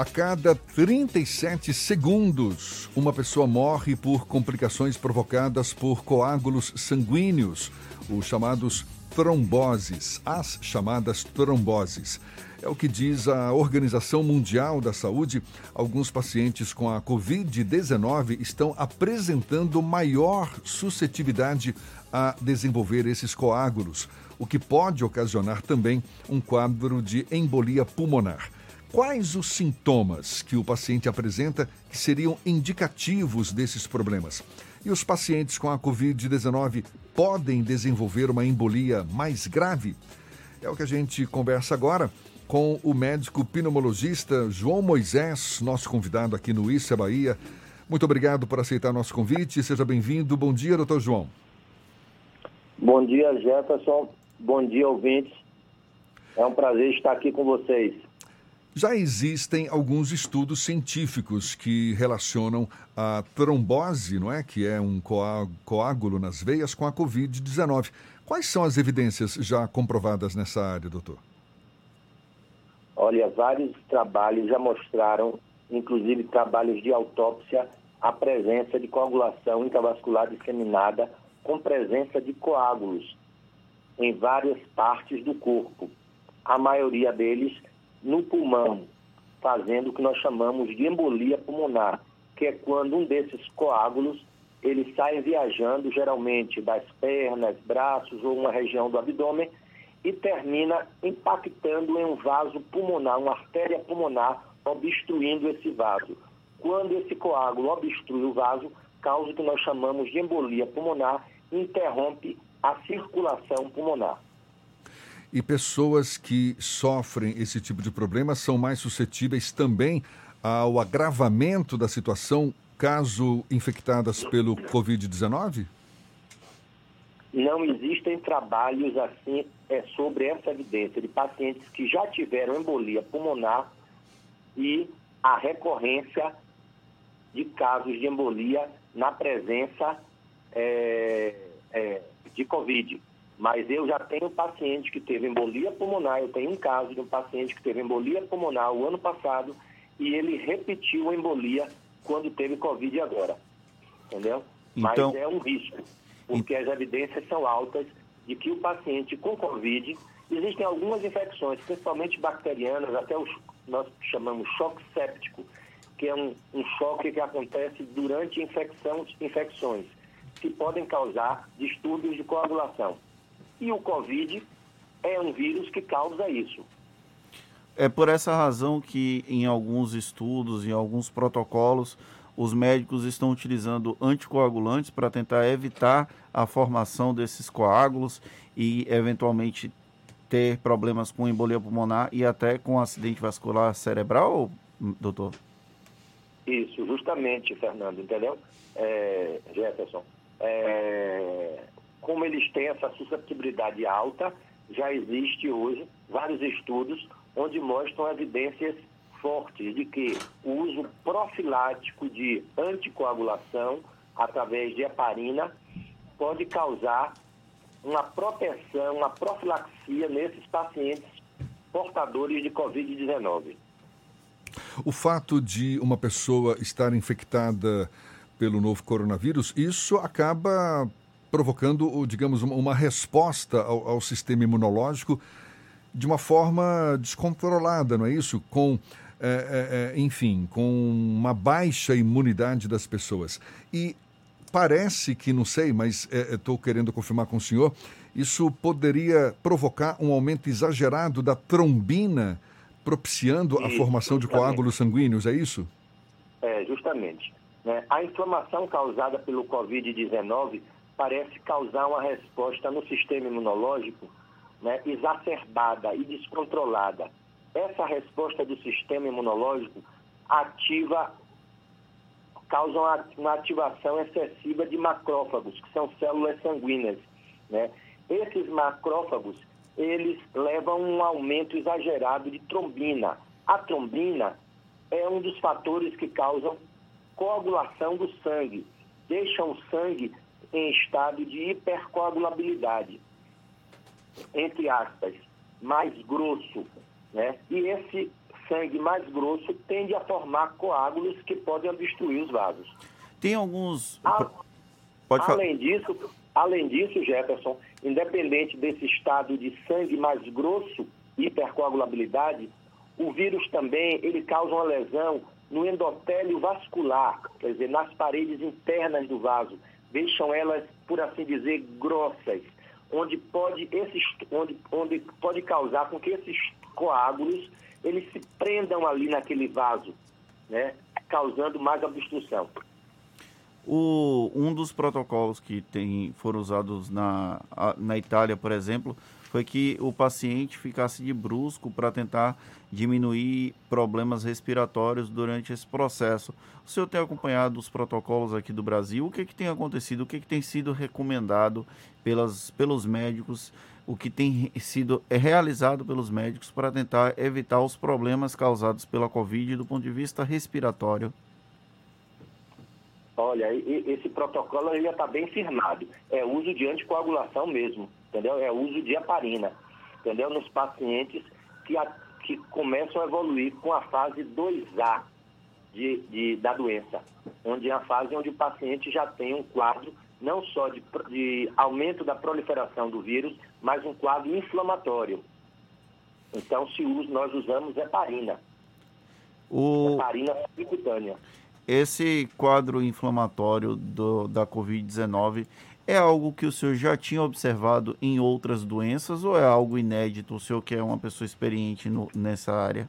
A cada 37 segundos, uma pessoa morre por complicações provocadas por coágulos sanguíneos, os chamados tromboses, as chamadas tromboses. É o que diz a Organização Mundial da Saúde. Alguns pacientes com a Covid-19 estão apresentando maior suscetibilidade a desenvolver esses coágulos, o que pode ocasionar também um quadro de embolia pulmonar. Quais os sintomas que o paciente apresenta que seriam indicativos desses problemas? E os pacientes com a Covid-19 podem desenvolver uma embolia mais grave? É o que a gente conversa agora com o médico pneumologista João Moisés, nosso convidado aqui no Issa Bahia. Muito obrigado por aceitar nosso convite. Seja bem-vindo. Bom dia, doutor João. Bom dia, Jefferson. Bom dia, ouvintes. É um prazer estar aqui com vocês. Já existem alguns estudos científicos que relacionam a trombose, não é, que é um coágulo nas veias, com a COVID-19. Quais são as evidências já comprovadas nessa área, doutor? Olha, vários trabalhos já mostraram, inclusive trabalhos de autópsia, a presença de coagulação intravascular disseminada com presença de coágulos em várias partes do corpo. A maioria deles no pulmão, fazendo o que nós chamamos de embolia pulmonar, que é quando um desses coágulos ele sai viajando geralmente das pernas, braços ou uma região do abdômen e termina impactando em um vaso pulmonar, uma artéria pulmonar, obstruindo esse vaso. Quando esse coágulo obstrui o vaso, causa o que nós chamamos de embolia pulmonar interrompe a circulação pulmonar. E pessoas que sofrem esse tipo de problema são mais suscetíveis também ao agravamento da situação caso infectadas pelo Covid-19? Não existem trabalhos assim é, sobre essa evidência de pacientes que já tiveram embolia pulmonar e a recorrência de casos de embolia na presença é, é, de Covid. Mas eu já tenho paciente que teve embolia pulmonar, eu tenho um caso de um paciente que teve embolia pulmonar o ano passado e ele repetiu a embolia quando teve Covid agora. Entendeu? Então... Mas é um risco, porque as evidências são altas de que o paciente com Covid, existem algumas infecções, principalmente bacterianas, até os nós chamamos choque séptico, que é um, um choque que acontece durante infecção, infecções, que podem causar distúrbios de coagulação. E o Covid é um vírus que causa isso. É por essa razão que em alguns estudos, em alguns protocolos, os médicos estão utilizando anticoagulantes para tentar evitar a formação desses coágulos e eventualmente ter problemas com embolia pulmonar e até com acidente vascular cerebral, doutor? Isso, justamente, Fernando, entendeu? É, Jefferson. É, como eles têm essa susceptibilidade alta, já existe hoje vários estudos onde mostram evidências fortes de que o uso profilático de anticoagulação através de heparina pode causar uma proteção, uma profilaxia nesses pacientes portadores de Covid-19. O fato de uma pessoa estar infectada pelo novo coronavírus, isso acaba provocando, digamos, uma resposta ao, ao sistema imunológico de uma forma descontrolada, não é isso? Com, é, é, é enfim, com uma baixa imunidade das pessoas. E parece que, não sei, mas estou é, querendo confirmar com o senhor, isso poderia provocar um aumento exagerado da trombina, propiciando isso, a formação justamente. de coágulos sanguíneos, é isso? É, justamente. Né? A inflamação causada pelo Covid-19 parece causar uma resposta no sistema imunológico né, exacerbada e descontrolada. Essa resposta do sistema imunológico ativa, causa uma, ativação excessiva de macrófagos, que são células sanguíneas. Né? Esses macrófagos, eles levam um aumento exagerado de trombina. A trombina é um dos fatores que causam coagulação do sangue, deixam o sangue em estado de hipercoagulabilidade, entre aspas, mais grosso, né? E esse sangue mais grosso tende a formar coágulos que podem obstruir os vasos. Tem alguns. A, Pode falar. Além disso, além disso, Jefferson, independente desse estado de sangue mais grosso, hipercoagulabilidade, o vírus também ele causa uma lesão no endotélio vascular, quer dizer, nas paredes internas do vaso, deixam elas, por assim dizer, grossas, onde pode, esses, onde, onde pode causar com que esses coágulos eles se prendam ali naquele vaso, né, causando mais obstrução. O, um dos protocolos que tem, foram usados na, na Itália, por exemplo, foi que o paciente ficasse de brusco para tentar diminuir problemas respiratórios durante esse processo. O senhor tem acompanhado os protocolos aqui do Brasil? O que, que tem acontecido? O que, que tem sido recomendado pelas, pelos médicos? O que tem sido realizado pelos médicos para tentar evitar os problemas causados pela Covid do ponto de vista respiratório? Olha, esse protocolo já está bem firmado. É uso de anticoagulação mesmo, entendeu? É uso de heparina, entendeu? Nos pacientes que, a, que começam a evoluir com a fase 2A de, de, da doença, onde é a fase onde o paciente já tem um quadro não só de, de aumento da proliferação do vírus, mas um quadro inflamatório. Então, se usa, nós usamos heparina. O... Heparina subcutânea esse quadro inflamatório do, da Covid-19 é algo que o senhor já tinha observado em outras doenças ou é algo inédito? O senhor que é uma pessoa experiente no, nessa área?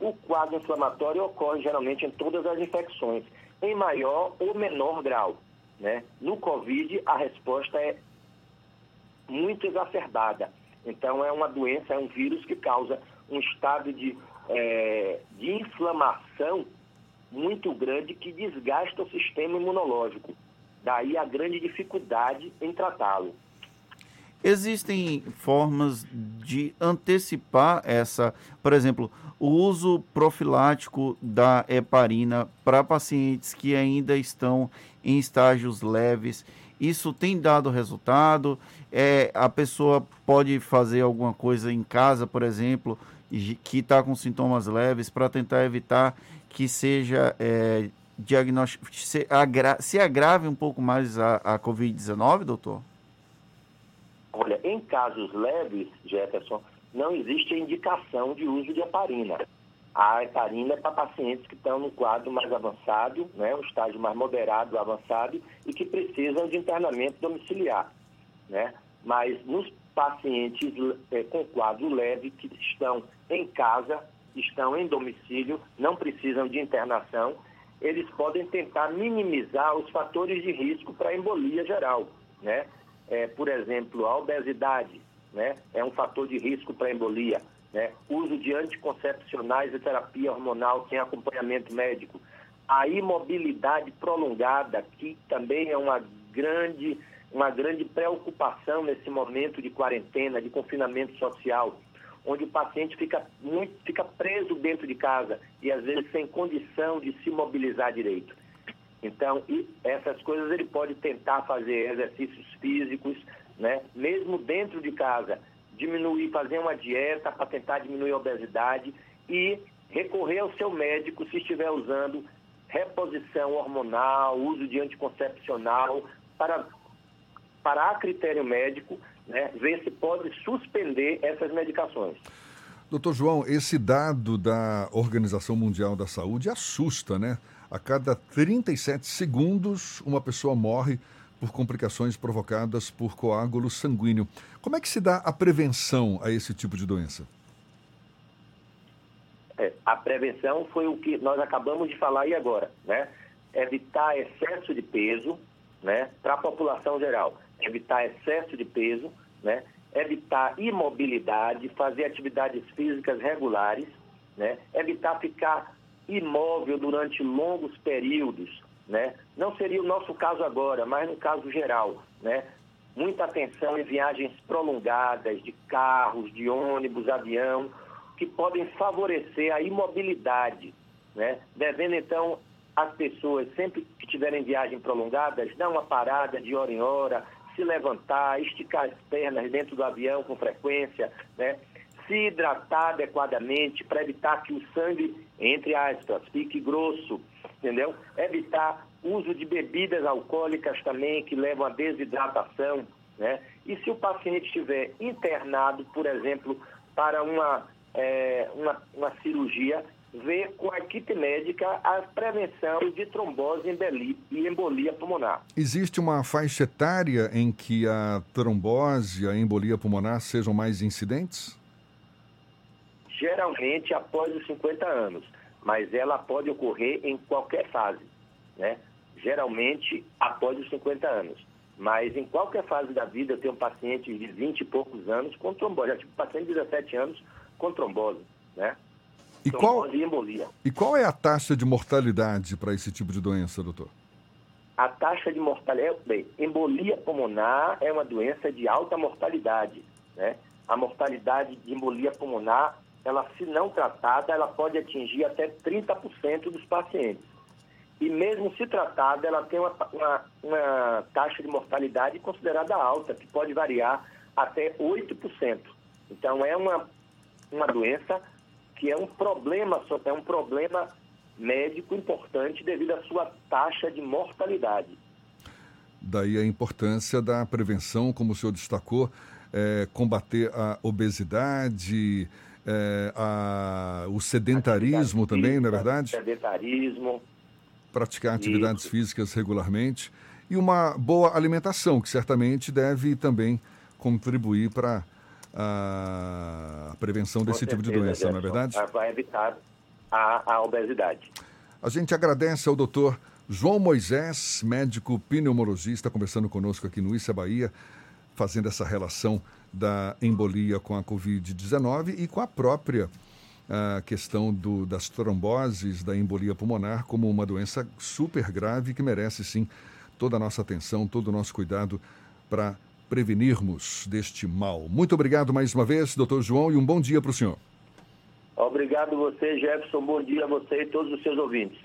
O quadro inflamatório ocorre geralmente em todas as infecções, em maior ou menor grau. Né? No Covid, a resposta é muito exacerbada. Então, é uma doença, é um vírus que causa um estado de, é, de inflamação muito grande que desgasta o sistema imunológico. Daí a grande dificuldade em tratá-lo. Existem formas de antecipar essa, por exemplo, o uso profilático da heparina para pacientes que ainda estão em estágios leves. Isso tem dado resultado? É, a pessoa pode fazer alguma coisa em casa, por exemplo, que está com sintomas leves para tentar evitar que seja é, diagnóstico, se, agra, se agrave um pouco mais a, a Covid-19, doutor? Olha, em casos leves, Jefferson, não existe indicação de uso de heparina. A heparina é para pacientes que estão no quadro mais avançado, né, um estágio mais moderado, avançado, e que precisam de internamento domiciliar. Né? Mas nos pacientes é, com quadro leve que estão em casa, estão em domicílio, não precisam de internação, eles podem tentar minimizar os fatores de risco para embolia geral, né? É, por exemplo, a obesidade, né? É um fator de risco para embolia, né? Uso de anticoncepcionais e terapia hormonal sem acompanhamento médico, a imobilidade prolongada, que também é uma grande uma grande preocupação nesse momento de quarentena, de confinamento social onde o paciente fica, muito, fica preso dentro de casa e às vezes sem condição de se mobilizar direito. Então, essas coisas ele pode tentar fazer exercícios físicos, né? mesmo dentro de casa, diminuir, fazer uma dieta para tentar diminuir a obesidade e recorrer ao seu médico se estiver usando reposição hormonal, uso de anticoncepcional, para, para a critério médico, né, ver se pode suspender essas medicações. Doutor João, esse dado da Organização Mundial da Saúde assusta, né? A cada 37 segundos, uma pessoa morre por complicações provocadas por coágulo sanguíneo. Como é que se dá a prevenção a esse tipo de doença? É, a prevenção foi o que nós acabamos de falar aí agora, né? Evitar excesso de peso, né? Para a população geral evitar excesso de peso, né? evitar imobilidade, fazer atividades físicas regulares, né? evitar ficar imóvel durante longos períodos. Né? Não seria o nosso caso agora, mas no caso geral. Né? Muita atenção em viagens prolongadas de carros, de ônibus, avião, que podem favorecer a imobilidade, né? devendo então as pessoas, sempre que tiverem viagens prolongadas, dar uma parada de hora em hora, se levantar, esticar as pernas dentro do avião com frequência, né? se hidratar adequadamente para evitar que o sangue, entre aspas, fique grosso, entendeu? Evitar uso de bebidas alcoólicas também que levam à desidratação, né? E se o paciente estiver internado, por exemplo, para uma, é, uma, uma cirurgia, ver com a equipe médica a prevenção de trombose e embolia pulmonar. Existe uma faixa etária em que a trombose e a embolia pulmonar sejam mais incidentes? Geralmente após os 50 anos, mas ela pode ocorrer em qualquer fase, né? Geralmente após os 50 anos. Mas em qualquer fase da vida, eu tenho um paciente de 20 e poucos anos com trombose. Já tive paciente de 17 anos com trombose, né? E qual, e qual é a taxa de mortalidade para esse tipo de doença, doutor? A taxa de mortalidade, bem, embolia pulmonar é uma doença de alta mortalidade, né? A mortalidade de embolia pulmonar, ela se não tratada, ela pode atingir até 30% dos pacientes. E mesmo se tratada, ela tem uma, uma, uma taxa de mortalidade considerada alta, que pode variar até 8%. Então é uma, uma doença que é um problema, é um problema médico importante devido à sua taxa de mortalidade. Daí a importância da prevenção, como o senhor destacou, é, combater a obesidade, é, a, o sedentarismo também, não é verdade? Sedentarismo. Praticar atividades Isso. físicas regularmente e uma boa alimentação, que certamente deve também contribuir para a prevenção desse tipo de doença, não é verdade? Vai evitar a, a obesidade. A gente agradece ao doutor João Moisés, médico pneumologista, conversando conosco aqui no Issa Bahia, fazendo essa relação da embolia com a Covid-19 e com a própria a questão do, das tromboses, da embolia pulmonar, como uma doença super grave que merece sim toda a nossa atenção, todo o nosso cuidado para prevenirmos deste mal. Muito obrigado mais uma vez, doutor João, e um bom dia para o senhor. Obrigado você, Jefferson. Bom dia a você e todos os seus ouvintes.